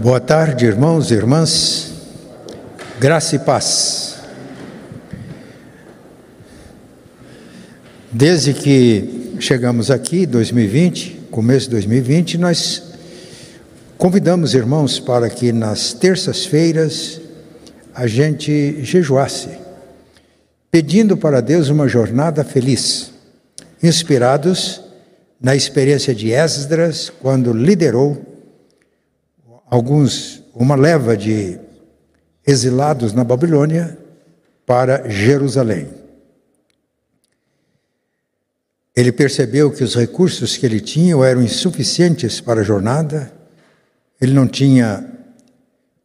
Boa tarde, irmãos e irmãs. Graça e paz. Desde que chegamos aqui, 2020, começo de 2020, nós convidamos irmãos para que nas terças-feiras a gente jejuasse, pedindo para Deus uma jornada feliz, inspirados na experiência de Esdras, quando liderou alguns, uma leva de exilados na Babilônia para Jerusalém. Ele percebeu que os recursos que ele tinha eram insuficientes para a jornada, ele não tinha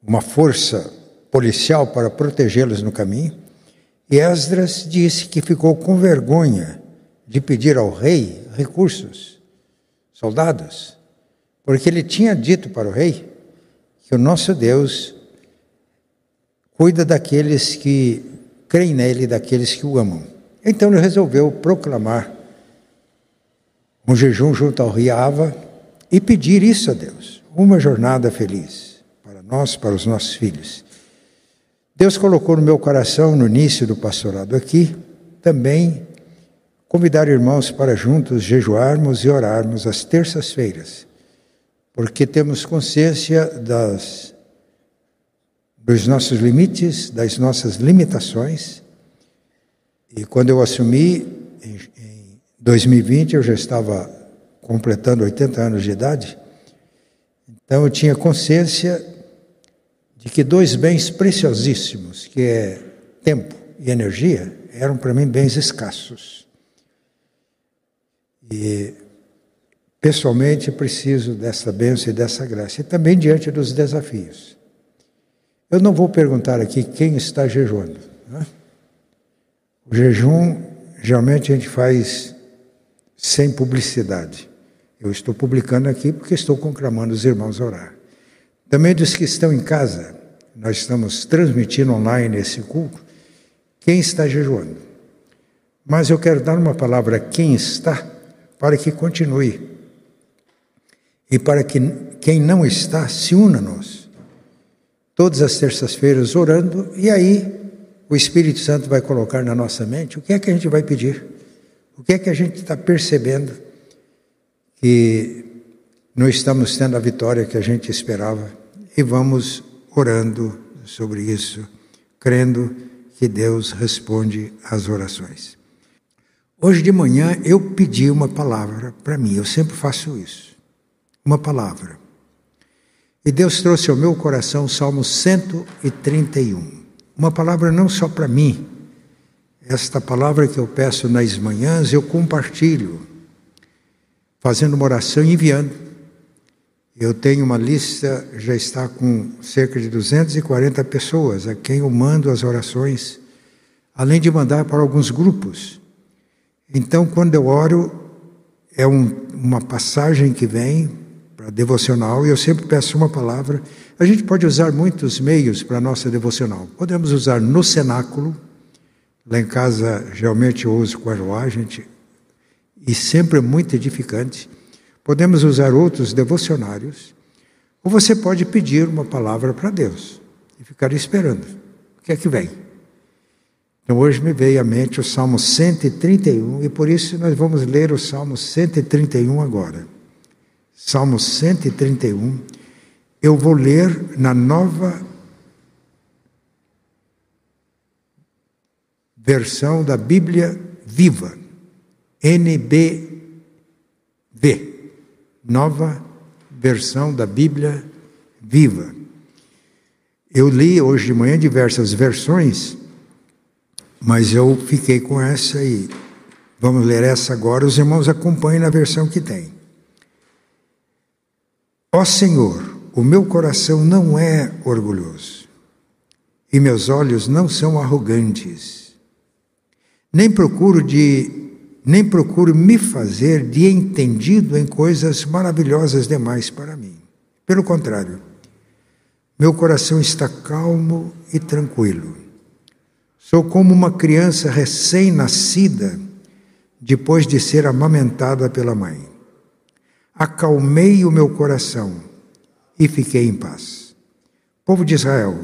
uma força policial para protegê-los no caminho, e Esdras disse que ficou com vergonha de pedir ao rei recursos, soldados, porque ele tinha dito para o rei que o nosso Deus cuida daqueles que creem nele, daqueles que o amam. Então ele resolveu proclamar um jejum junto ao rio Ava e pedir isso a Deus, uma jornada feliz para nós, para os nossos filhos. Deus colocou no meu coração, no início do pastorado aqui, também convidar irmãos para juntos jejuarmos e orarmos às terças-feiras porque temos consciência das, dos nossos limites, das nossas limitações. E quando eu assumi, em, em 2020, eu já estava completando 80 anos de idade, então eu tinha consciência de que dois bens preciosíssimos, que é tempo e energia, eram para mim bens escassos. E Pessoalmente, preciso dessa bênção e dessa graça, e também diante dos desafios. Eu não vou perguntar aqui quem está jejuando. Né? O jejum, geralmente, a gente faz sem publicidade. Eu estou publicando aqui porque estou conclamando os irmãos a orar. Também dos que estão em casa, nós estamos transmitindo online esse culto. Quem está jejuando? Mas eu quero dar uma palavra a quem está, para que continue e para que quem não está se una a nós. Todas as terças-feiras orando, e aí o Espírito Santo vai colocar na nossa mente o que é que a gente vai pedir, o que é que a gente está percebendo que não estamos tendo a vitória que a gente esperava, e vamos orando sobre isso, crendo que Deus responde às orações. Hoje de manhã eu pedi uma palavra para mim, eu sempre faço isso uma palavra. E Deus trouxe ao meu coração o Salmo 131. Uma palavra não só para mim. Esta palavra que eu peço nas manhãs, eu compartilho, fazendo uma oração e enviando. Eu tenho uma lista, já está com cerca de 240 pessoas a quem eu mando as orações, além de mandar para alguns grupos. Então, quando eu oro, é um, uma passagem que vem para devocional, e eu sempre peço uma palavra. A gente pode usar muitos meios para a nossa devocional. Podemos usar no cenáculo, lá em casa geralmente eu uso a gente, e sempre é muito edificante. Podemos usar outros devocionários, ou você pode pedir uma palavra para Deus e ficar esperando. O que é que vem? Então hoje me veio à mente o Salmo 131 e por isso nós vamos ler o Salmo 131 agora. Salmo 131, eu vou ler na nova versão da Bíblia Viva, NBV, nova versão da Bíblia Viva. Eu li hoje de manhã diversas versões, mas eu fiquei com essa e vamos ler essa agora. Os irmãos acompanhem na versão que tem. Ó Senhor, o meu coração não é orgulhoso e meus olhos não são arrogantes. Nem procuro de nem procuro me fazer de entendido em coisas maravilhosas demais para mim. Pelo contrário, meu coração está calmo e tranquilo. Sou como uma criança recém-nascida depois de ser amamentada pela mãe acalmei o meu coração e fiquei em paz. Povo de Israel,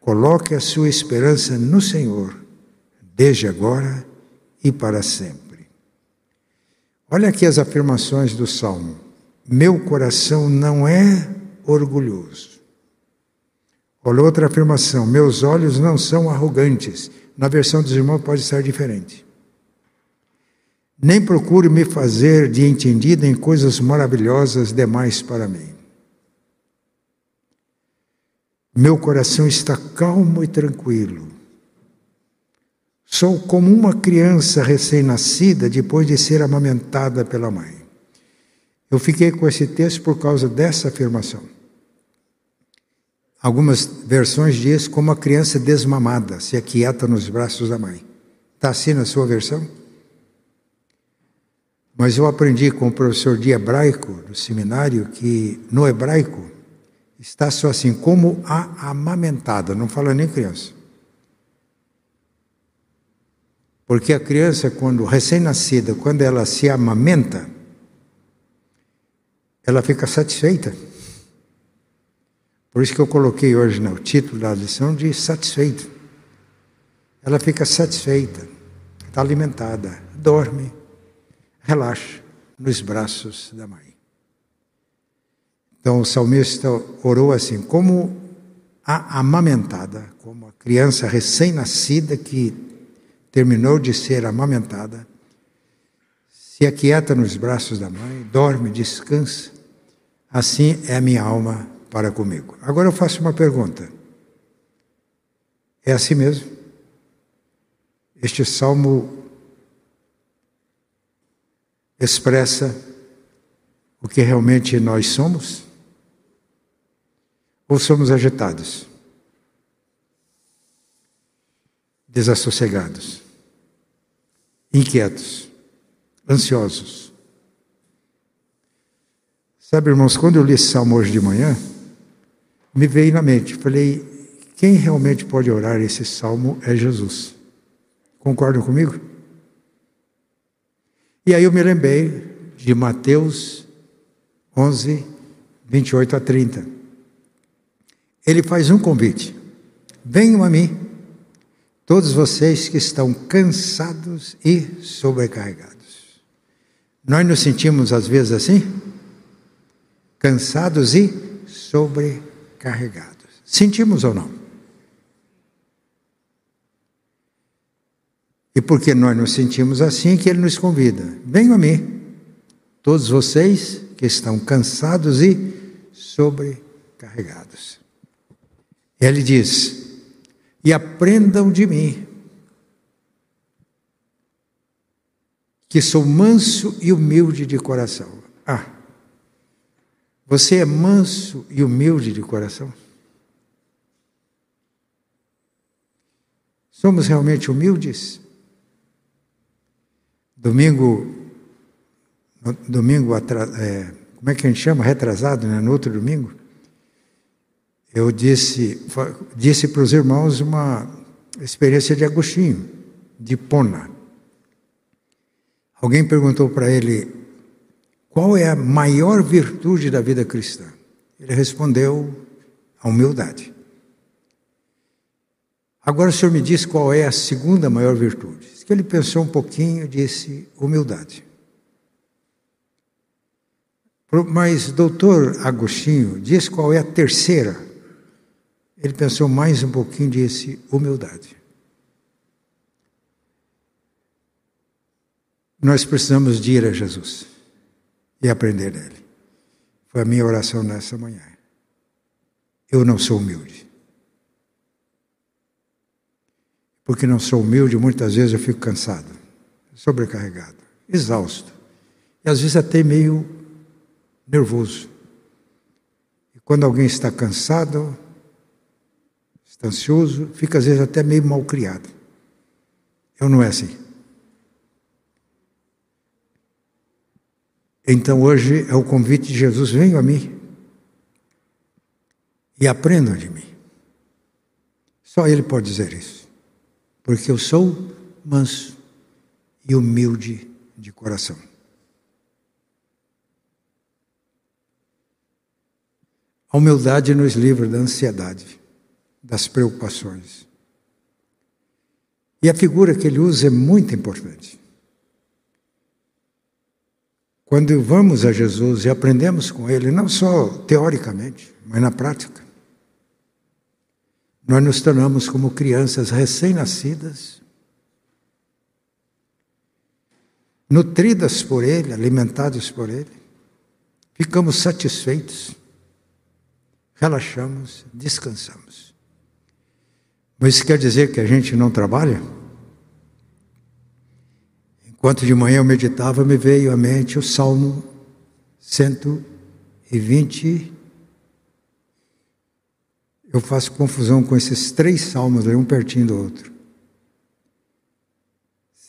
coloque a sua esperança no Senhor, desde agora e para sempre. Olha aqui as afirmações do Salmo. Meu coração não é orgulhoso. Olha outra afirmação. Meus olhos não são arrogantes. Na versão dos irmãos pode estar diferente. Nem procure me fazer de entendido em coisas maravilhosas demais para mim. Meu coração está calmo e tranquilo. Sou como uma criança recém-nascida depois de ser amamentada pela mãe. Eu fiquei com esse texto por causa dessa afirmação. Algumas versões diz como a criança desmamada se aquieta nos braços da mãe. Está assim na sua versão? Mas eu aprendi com o professor de hebraico do seminário que no hebraico está só assim como a amamentada, não fala nem criança. Porque a criança, quando recém-nascida, quando ela se amamenta, ela fica satisfeita. Por isso que eu coloquei hoje no título da lição de satisfeito. Ela fica satisfeita, está alimentada, dorme, relaxa nos braços da mãe. Então o salmista orou assim, como a amamentada, como a criança recém-nascida que terminou de ser amamentada, se aquieta nos braços da mãe, dorme, descansa, Assim é a minha alma para comigo. Agora eu faço uma pergunta. É assim mesmo? Este salmo expressa o que realmente nós somos? Ou somos agitados, desassossegados, inquietos, ansiosos? Sabe, irmãos, quando eu li esse salmo hoje de manhã, me veio na mente, falei, quem realmente pode orar esse salmo é Jesus. Concordam comigo? E aí eu me lembrei de Mateus 11, 28 a 30. Ele faz um convite: venham a mim, todos vocês que estão cansados e sobrecarregados. Nós nos sentimos às vezes assim? cansados e sobrecarregados. Sentimos ou não? E porque nós nos sentimos assim, que Ele nos convida: venham a mim, todos vocês que estão cansados e sobrecarregados. Ele diz: e aprendam de mim, que sou manso e humilde de coração. Ah, você é manso e humilde de coração? Somos realmente humildes? Domingo, domingo é, como é que a gente chama? Retrasado, né? No outro domingo, eu disse, disse para os irmãos uma experiência de Agostinho, de Pona. Alguém perguntou para ele, qual é a maior virtude da vida cristã? Ele respondeu: a humildade. Agora o senhor me diz qual é a segunda maior virtude. Que ele pensou um pouquinho e disse: humildade. Mas, doutor Agostinho, diz qual é a terceira. Ele pensou mais um pouquinho e disse: humildade. Nós precisamos de ir a Jesus e aprender dele. Foi a minha oração nessa manhã. Eu não sou humilde. Porque não sou humilde, muitas vezes eu fico cansado, sobrecarregado, exausto. E às vezes até meio nervoso. E quando alguém está cansado, está ansioso, fica às vezes até meio mal criado. Eu não é assim. Então hoje é o convite de Jesus: venham a mim e aprendam de mim. Só Ele pode dizer isso, porque eu sou manso e humilde de coração. A humildade nos livra da ansiedade, das preocupações. E a figura que ele usa é muito importante. Quando vamos a Jesus e aprendemos com Ele, não só teoricamente, mas na prática, nós nos tornamos como crianças recém-nascidas, nutridas por Ele, alimentadas por Ele, ficamos satisfeitos, relaxamos, descansamos. Mas isso quer dizer que a gente não trabalha? Enquanto de manhã eu meditava, me veio à mente o Salmo 120. Eu faço confusão com esses três salmos, um pertinho do outro.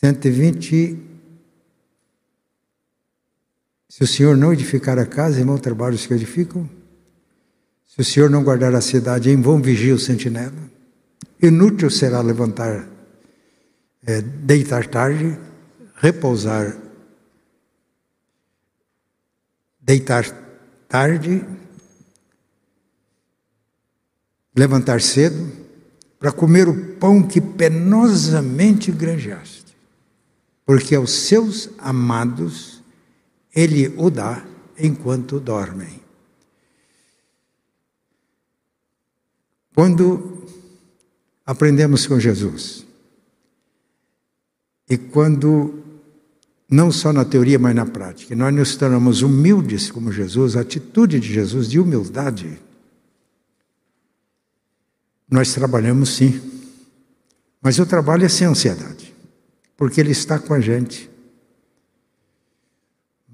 120. Se o Senhor não edificar a casa, em vão trabalhar os que edificam. Se o Senhor não guardar a cidade, em vão vigia o sentinela. Inútil será levantar, é, deitar tarde repousar, deitar tarde, levantar cedo, para comer o pão que penosamente granjaste, porque aos seus amados ele o dá enquanto dormem. Quando aprendemos com Jesus e quando não só na teoria, mas na prática. Nós nos tornamos humildes como Jesus, a atitude de Jesus de humildade. Nós trabalhamos sim, mas o trabalho é sem ansiedade, porque Ele está com a gente.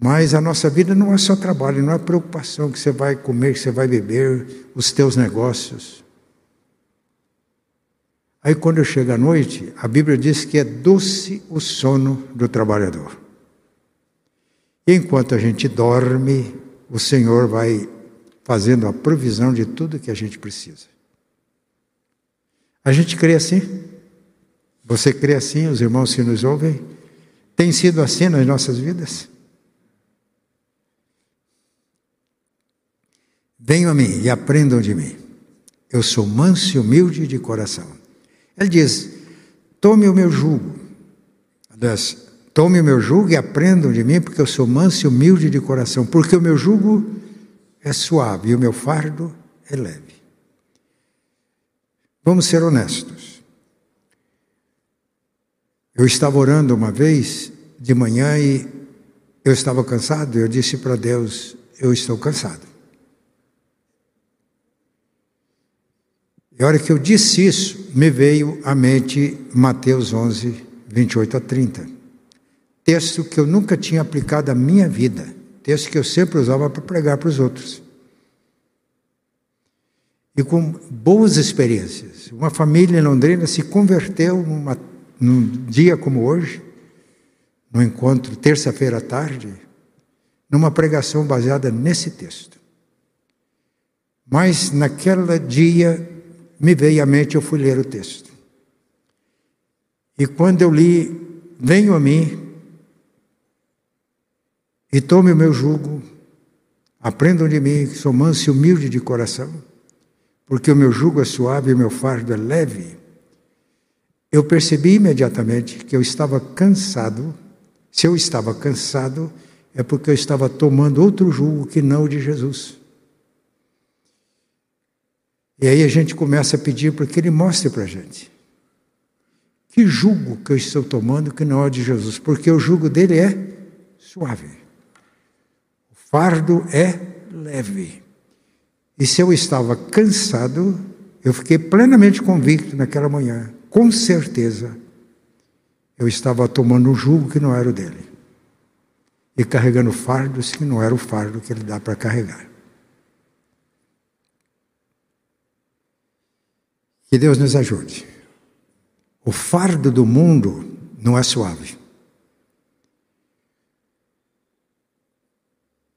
Mas a nossa vida não é só trabalho, não é preocupação que você vai comer, que você vai beber, os teus negócios. Aí quando chega a noite, a Bíblia diz que é doce o sono do trabalhador. E enquanto a gente dorme, o Senhor vai fazendo a provisão de tudo que a gente precisa. A gente crê assim? Você crê assim, os irmãos que nos ouvem? Tem sido assim nas nossas vidas? Venham a mim e aprendam de mim. Eu sou manso e humilde de coração. Ele diz: tome o meu jugo. Aliás, Tome o meu jugo e aprendam de mim, porque eu sou manso e humilde de coração, porque o meu jugo é suave e o meu fardo é leve. Vamos ser honestos. Eu estava orando uma vez de manhã e eu estava cansado, eu disse para Deus: Eu estou cansado. E a hora que eu disse isso, me veio à mente Mateus 11, 28 a 30 texto que eu nunca tinha aplicado à minha vida, texto que eu sempre usava para pregar para os outros. E com boas experiências. Uma família em Londrina se converteu numa, num dia como hoje, no encontro, terça-feira à tarde, numa pregação baseada nesse texto. Mas naquele dia me veio à mente, eu fui ler o texto. E quando eu li, venho a mim e tome o meu jugo, aprendam de mim, que sou manso e humilde de coração, porque o meu jugo é suave e o meu fardo é leve. Eu percebi imediatamente que eu estava cansado. Se eu estava cansado, é porque eu estava tomando outro jugo que não o de Jesus. E aí a gente começa a pedir para que ele mostre para a gente. Que jugo que eu estou tomando que não é o de Jesus? Porque o jugo dele é suave fardo é leve. E se eu estava cansado, eu fiquei plenamente convicto naquela manhã, com certeza, eu estava tomando um jugo que não era o dele. E carregando fardos que não era o fardo que ele dá para carregar. Que Deus nos ajude. O fardo do mundo não é suave.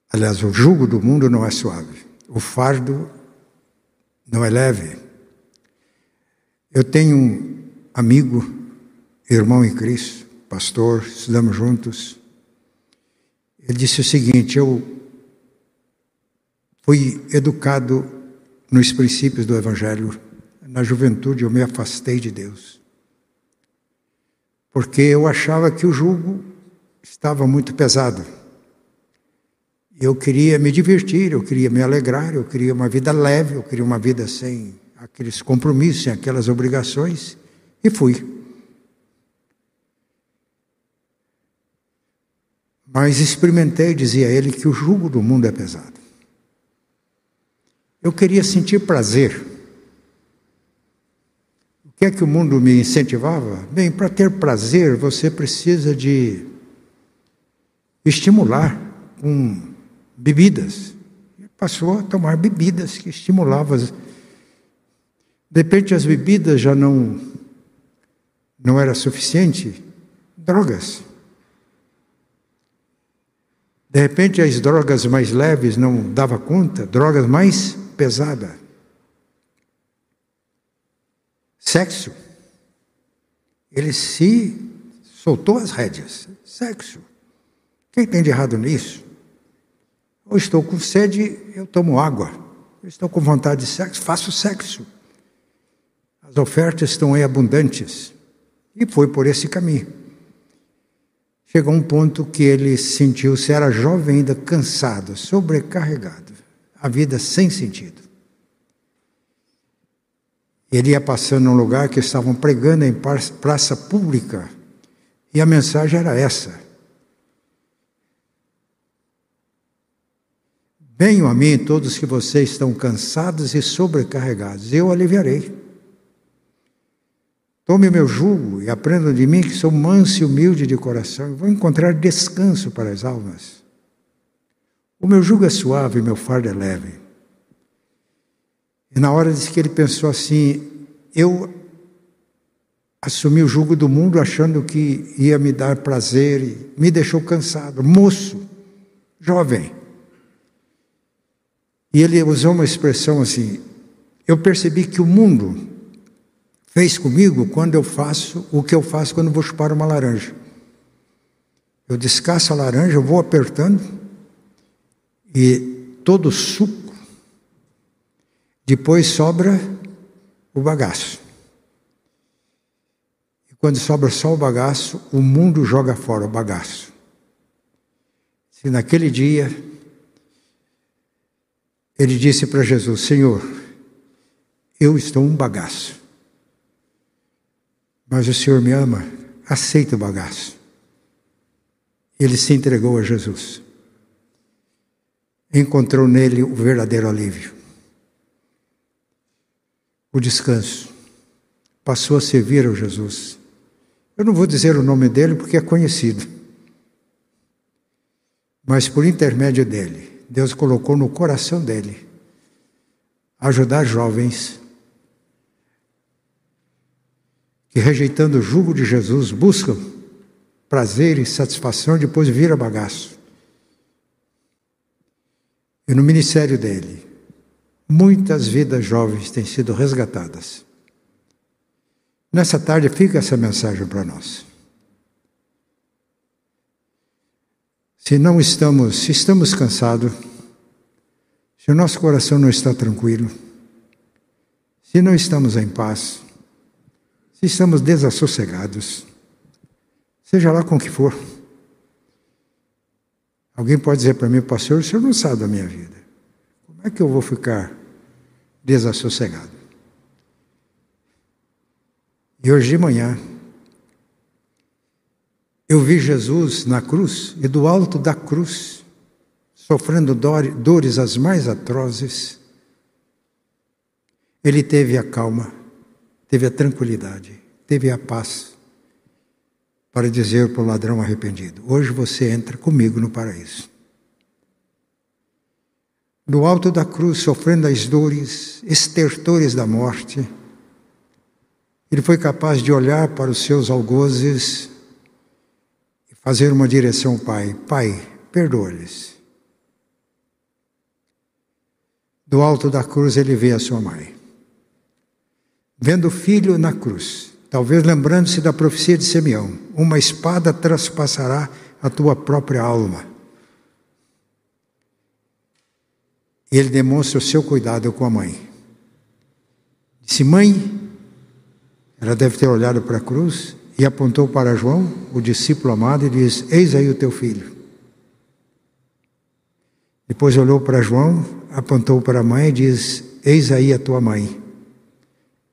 Aliás, o jugo do mundo não é suave, o fardo não é leve. Eu tenho um amigo, irmão em Cristo, pastor, estudamos juntos. Ele disse o seguinte: eu fui educado nos princípios do Evangelho. Na juventude eu me afastei de Deus. Porque eu achava que o jugo estava muito pesado. Eu queria me divertir, eu queria me alegrar, eu queria uma vida leve, eu queria uma vida sem aqueles compromissos, sem aquelas obrigações, e fui. Mas experimentei, dizia ele, que o jugo do mundo é pesado. Eu queria sentir prazer. O que é que o mundo me incentivava? Bem, para ter prazer, você precisa de estimular com bebidas. Passou a tomar bebidas que estimulavam. De repente, as bebidas já não, não era suficiente. Drogas. De repente, as drogas mais leves não dava conta, drogas mais pesadas. Sexo. Ele se soltou as rédeas. Sexo. Quem tem de errado nisso? Ou estou com sede, eu tomo água. Eu estou com vontade de sexo, faço sexo. As ofertas estão aí abundantes. E foi por esse caminho. Chegou um ponto que ele sentiu-se, era jovem ainda, cansado, sobrecarregado, a vida sem sentido. Ele ia passando num lugar que estavam pregando em praça pública, e a mensagem era essa: Venham a mim todos que vocês estão cansados e sobrecarregados, eu aliviarei. Tome meu jugo e aprendam de mim que sou manso e humilde de coração, e vão encontrar descanso para as almas. O meu jugo é suave e meu fardo é leve. E na hora disse que ele pensou assim: eu assumi o jugo do mundo achando que ia me dar prazer e me deixou cansado, moço, jovem. E ele usou uma expressão assim: eu percebi que o mundo fez comigo quando eu faço o que eu faço quando vou chupar uma laranja. Eu descasco a laranja, eu vou apertando e todo o suco, depois sobra o bagaço. E quando sobra só o bagaço, o mundo joga fora o bagaço. Se naquele dia ele disse para Jesus: Senhor, eu estou um bagaço. Mas o Senhor me ama, aceita o bagaço. Ele se entregou a Jesus. Encontrou nele o verdadeiro alívio. O descanso. Passou a servir ao Jesus. Eu não vou dizer o nome dele porque é conhecido. Mas por intermédio dele, Deus colocou no coração dele ajudar jovens que, rejeitando o jugo de Jesus, buscam prazer e satisfação, depois vira bagaço. E no ministério dele, muitas vidas jovens têm sido resgatadas. Nessa tarde fica essa mensagem para nós. Se não estamos, se estamos cansados, se o nosso coração não está tranquilo, se não estamos em paz, se estamos desassossegados, seja lá com o que for. Alguém pode dizer para mim, pastor, o senhor não sabe da minha vida. Como é que eu vou ficar desassossegado? E hoje de manhã, eu vi Jesus na cruz e do alto da cruz, sofrendo dores as mais atrozes, ele teve a calma teve a tranquilidade, teve a paz para dizer para o ladrão arrependido: Hoje você entra comigo no paraíso. No alto da cruz, sofrendo as dores, estertores da morte, ele foi capaz de olhar para os seus algozes fazer uma direção ao Pai: Pai, perdoa-lhes. Do alto da cruz, ele vê a sua mãe vendo o filho na cruz, talvez lembrando-se da profecia de Simeão: uma espada traspassará a tua própria alma. Ele demonstra o seu cuidado com a mãe, Disse, mãe, ela deve ter olhado para a cruz e apontou para João, o discípulo amado, e disse: Eis aí o teu filho. Depois olhou para João, apontou para a mãe e disse: Eis aí a tua mãe.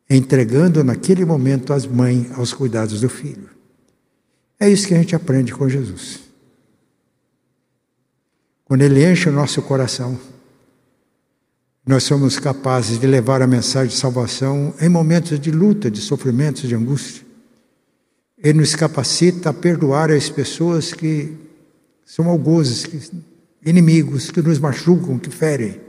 Entregando naquele momento as mães aos cuidados do filho. É isso que a gente aprende com Jesus. Quando Ele enche o nosso coração, nós somos capazes de levar a mensagem de salvação em momentos de luta, de sofrimentos, de angústia. Ele nos capacita a perdoar as pessoas que são algozes, que, inimigos, que nos machucam, que ferem.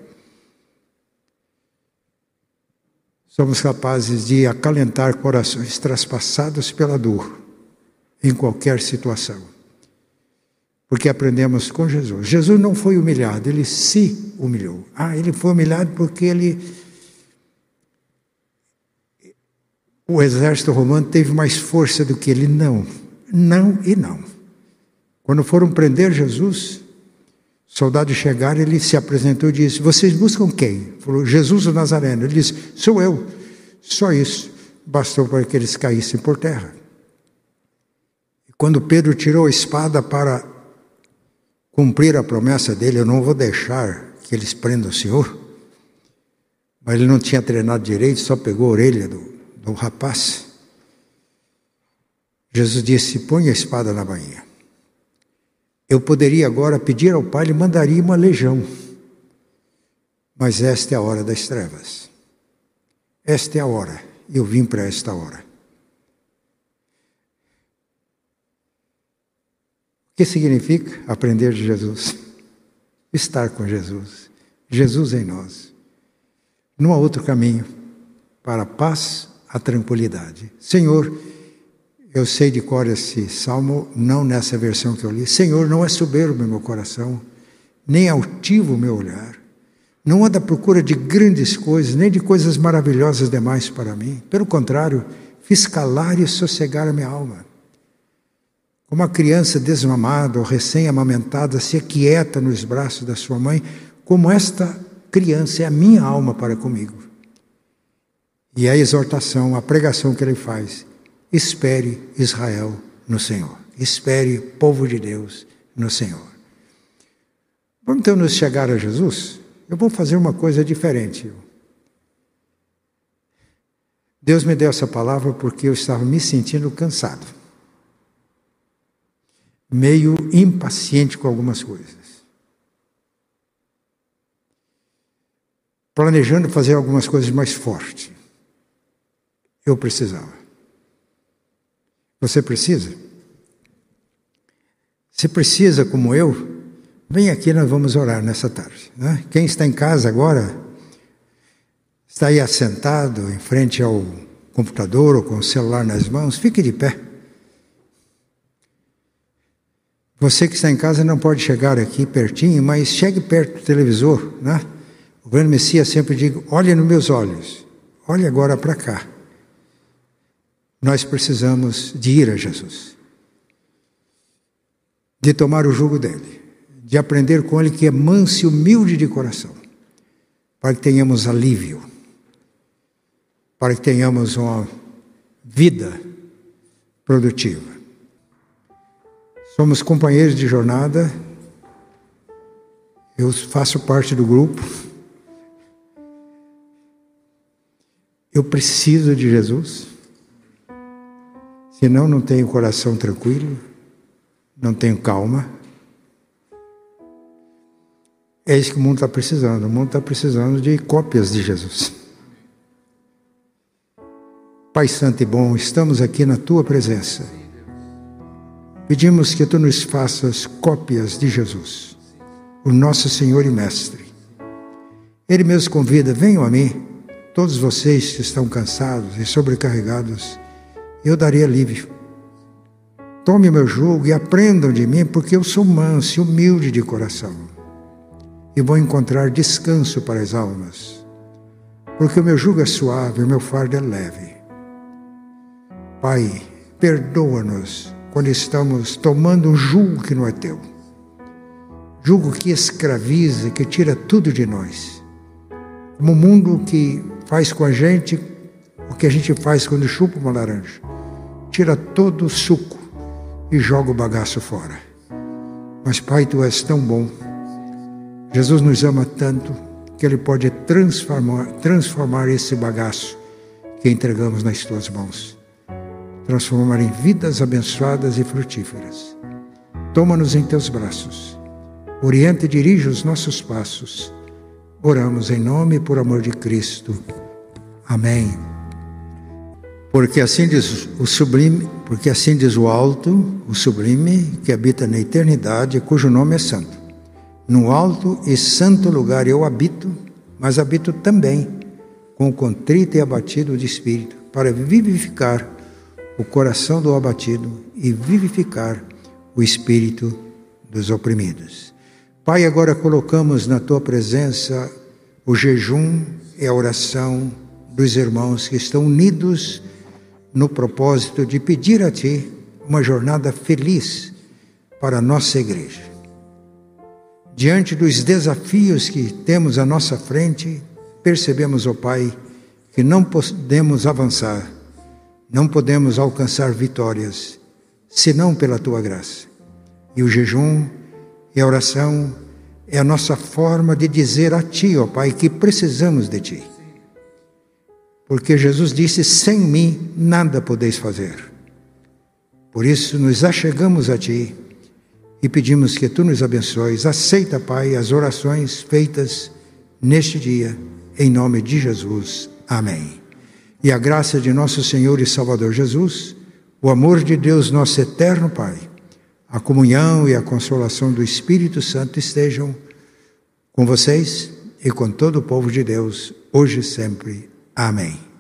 Somos capazes de acalentar corações traspassados pela dor em qualquer situação porque aprendemos com Jesus. Jesus não foi humilhado, ele se humilhou. Ah, ele foi humilhado porque ele. O exército romano teve mais força do que ele. Não, não e não. Quando foram prender Jesus, soldados chegaram, ele se apresentou e disse: Vocês buscam quem? Falou: Jesus o Nazareno. Ele disse: Sou eu. Só isso bastou para que eles caíssem por terra. E quando Pedro tirou a espada para cumprir a promessa dele, eu não vou deixar que eles prendam o Senhor. Mas ele não tinha treinado direito, só pegou a orelha do, do rapaz. Jesus disse: põe a espada na bainha. Eu poderia agora pedir ao Pai, ele mandaria uma legião. Mas esta é a hora das trevas. Esta é a hora. Eu vim para esta hora. O que significa aprender de Jesus? Estar com Jesus. Jesus em nós. Não há outro caminho para a paz, a tranquilidade. Senhor, eu sei de cor esse salmo, não nessa versão que eu li. Senhor, não é soberbo meu coração, nem altivo o meu olhar. Não anda à procura de grandes coisas, nem de coisas maravilhosas demais para mim. Pelo contrário, fiz calar e sossegar a minha alma. Como a criança desmamada ou recém-amamentada se aquieta nos braços da sua mãe, como esta criança é a minha alma para comigo. E a exortação, a pregação que ele faz: espere Israel no Senhor, espere povo de Deus no Senhor. Vamos então nos chegar a Jesus? Eu vou fazer uma coisa diferente. Deus me deu essa palavra porque eu estava me sentindo cansado meio impaciente com algumas coisas. Planejando fazer algumas coisas mais fortes. Eu precisava. Você precisa? Se precisa, como eu, vem aqui, nós vamos orar nessa tarde. Né? Quem está em casa agora, está aí assentado em frente ao computador ou com o celular nas mãos, fique de pé. Você que está em casa não pode chegar aqui pertinho, mas chegue perto do televisor, né? O grande Messias sempre diz: olhe nos meus olhos, olhe agora para cá. Nós precisamos de ir a Jesus, de tomar o jugo dele, de aprender com ele que é manso e humilde de coração, para que tenhamos alívio, para que tenhamos uma vida produtiva. Somos companheiros de jornada. Eu faço parte do grupo. Eu preciso de Jesus. Senão não tenho coração tranquilo, não tenho calma. É isso que o mundo está precisando. O mundo está precisando de cópias de Jesus. Pai Santo e bom, estamos aqui na tua presença Pedimos que tu nos faças cópias de Jesus, o nosso Senhor e Mestre. Ele mesmo convida: venham a mim, todos vocês que estão cansados e sobrecarregados, eu darei alívio. Tome meu jugo e aprendam de mim, porque eu sou manso e humilde de coração, e vou encontrar descanso para as almas, porque o meu jugo é suave o meu fardo é leve. Pai, perdoa-nos quando estamos tomando um jugo que não é teu. Jugo que escraviza, que tira tudo de nós. Como um mundo que faz com a gente O que a gente faz quando chupa uma laranja? Tira todo o suco e joga o bagaço fora. Mas, Pai, tu és tão bom. Jesus nos ama tanto que Ele pode transformar, transformar esse bagaço que entregamos nas tuas mãos transformar em vidas abençoadas e frutíferas. Toma-nos em teus braços. Orienta e dirige os nossos passos. Oramos em nome e por amor de Cristo. Amém. Porque assim diz o sublime, porque assim diz o alto, o sublime, que habita na eternidade, cujo nome é santo. No alto e santo lugar eu habito, mas habito também com contrito e abatido de espírito, para vivificar o coração do abatido e vivificar o espírito dos oprimidos. Pai, agora colocamos na tua presença o jejum e a oração dos irmãos que estão unidos no propósito de pedir a Ti uma jornada feliz para a nossa igreja. Diante dos desafios que temos à nossa frente, percebemos, ó oh Pai, que não podemos avançar, não podemos alcançar vitórias senão pela Tua graça. E o jejum e a oração é a nossa forma de dizer a Ti, ó Pai, que precisamos de Ti. Porque Jesus disse: sem mim nada podeis fazer. Por isso nos achegamos a Ti e pedimos que Tu nos abençoes. Aceita, Pai, as orações feitas neste dia, em nome de Jesus. Amém. E a graça de nosso Senhor e Salvador Jesus, o amor de Deus, nosso eterno Pai, a comunhão e a consolação do Espírito Santo estejam com vocês e com todo o povo de Deus, hoje e sempre. Amém.